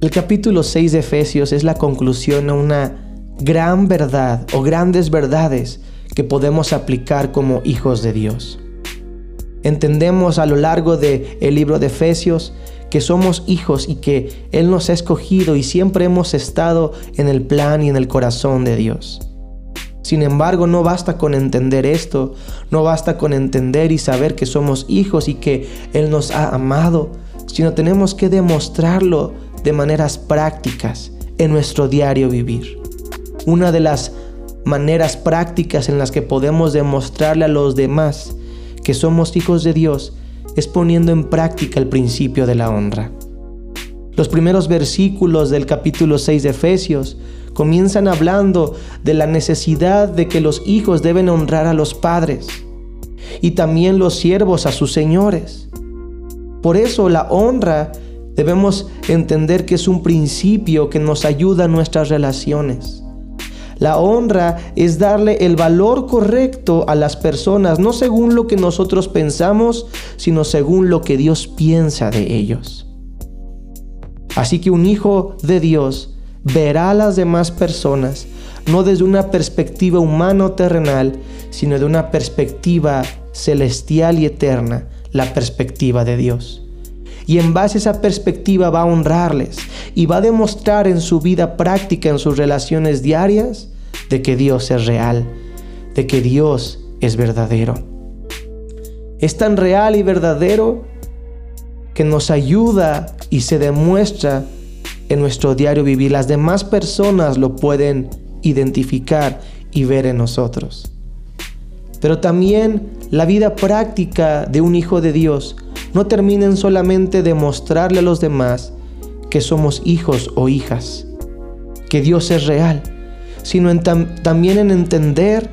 El capítulo 6 de Efesios es la conclusión a una gran verdad o grandes verdades que podemos aplicar como hijos de Dios. Entendemos a lo largo del el libro de Efesios que somos hijos y que Él nos ha escogido y siempre hemos estado en el plan y en el corazón de Dios. Sin embargo, no basta con entender esto, no basta con entender y saber que somos hijos y que Él nos ha amado, sino tenemos que demostrarlo de maneras prácticas en nuestro diario vivir. Una de las maneras prácticas en las que podemos demostrarle a los demás que somos hijos de Dios es poniendo en práctica el principio de la honra. Los primeros versículos del capítulo 6 de Efesios comienzan hablando de la necesidad de que los hijos deben honrar a los padres y también los siervos a sus señores. Por eso la honra Debemos entender que es un principio que nos ayuda en nuestras relaciones. La honra es darle el valor correcto a las personas, no según lo que nosotros pensamos, sino según lo que Dios piensa de ellos. Así que un hijo de Dios verá a las demás personas no desde una perspectiva humano terrenal, sino de una perspectiva celestial y eterna, la perspectiva de Dios y en base a esa perspectiva va a honrarles y va a demostrar en su vida práctica, en sus relaciones diarias, de que Dios es real, de que Dios es verdadero. Es tan real y verdadero que nos ayuda y se demuestra en nuestro diario vivir. Las demás personas lo pueden identificar y ver en nosotros. Pero también la vida práctica de un hijo de Dios no terminen solamente de mostrarle a los demás que somos hijos o hijas, que Dios es real, sino también en entender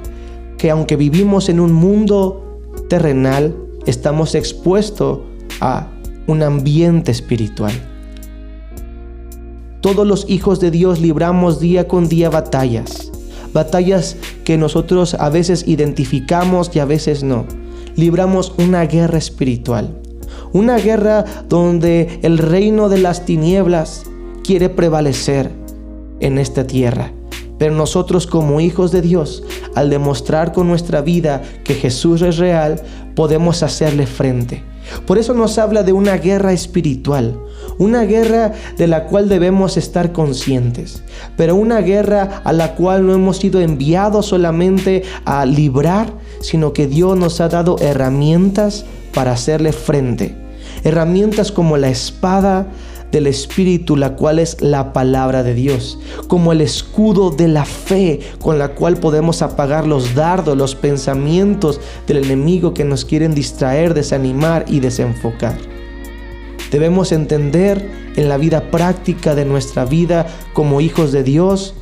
que aunque vivimos en un mundo terrenal, estamos expuestos a un ambiente espiritual. Todos los hijos de Dios libramos día con día batallas, batallas que nosotros a veces identificamos y a veces no. Libramos una guerra espiritual. Una guerra donde el reino de las tinieblas quiere prevalecer en esta tierra. Pero nosotros como hijos de Dios, al demostrar con nuestra vida que Jesús es real, podemos hacerle frente. Por eso nos habla de una guerra espiritual, una guerra de la cual debemos estar conscientes, pero una guerra a la cual no hemos sido enviados solamente a librar, sino que Dios nos ha dado herramientas para hacerle frente. Herramientas como la espada del Espíritu, la cual es la palabra de Dios, como el escudo de la fe con la cual podemos apagar los dardos, los pensamientos del enemigo que nos quieren distraer, desanimar y desenfocar. Debemos entender en la vida práctica de nuestra vida como hijos de Dios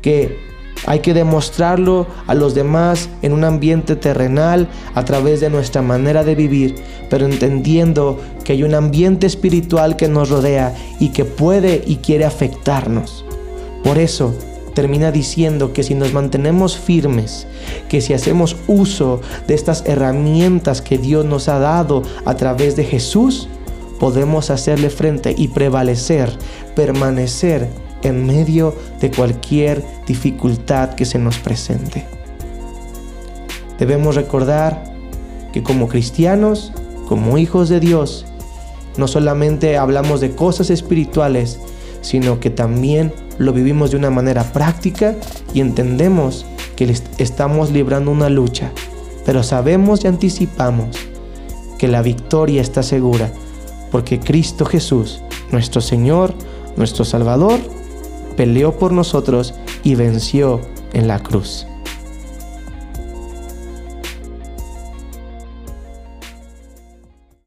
que hay que demostrarlo a los demás en un ambiente terrenal a través de nuestra manera de vivir, pero entendiendo que hay un ambiente espiritual que nos rodea y que puede y quiere afectarnos. Por eso termina diciendo que si nos mantenemos firmes, que si hacemos uso de estas herramientas que Dios nos ha dado a través de Jesús, podemos hacerle frente y prevalecer, permanecer en medio de cualquier dificultad que se nos presente. Debemos recordar que como cristianos, como hijos de Dios, no solamente hablamos de cosas espirituales, sino que también lo vivimos de una manera práctica y entendemos que estamos librando una lucha, pero sabemos y anticipamos que la victoria está segura, porque Cristo Jesús, nuestro Señor, nuestro Salvador, peleó por nosotros y venció en la cruz.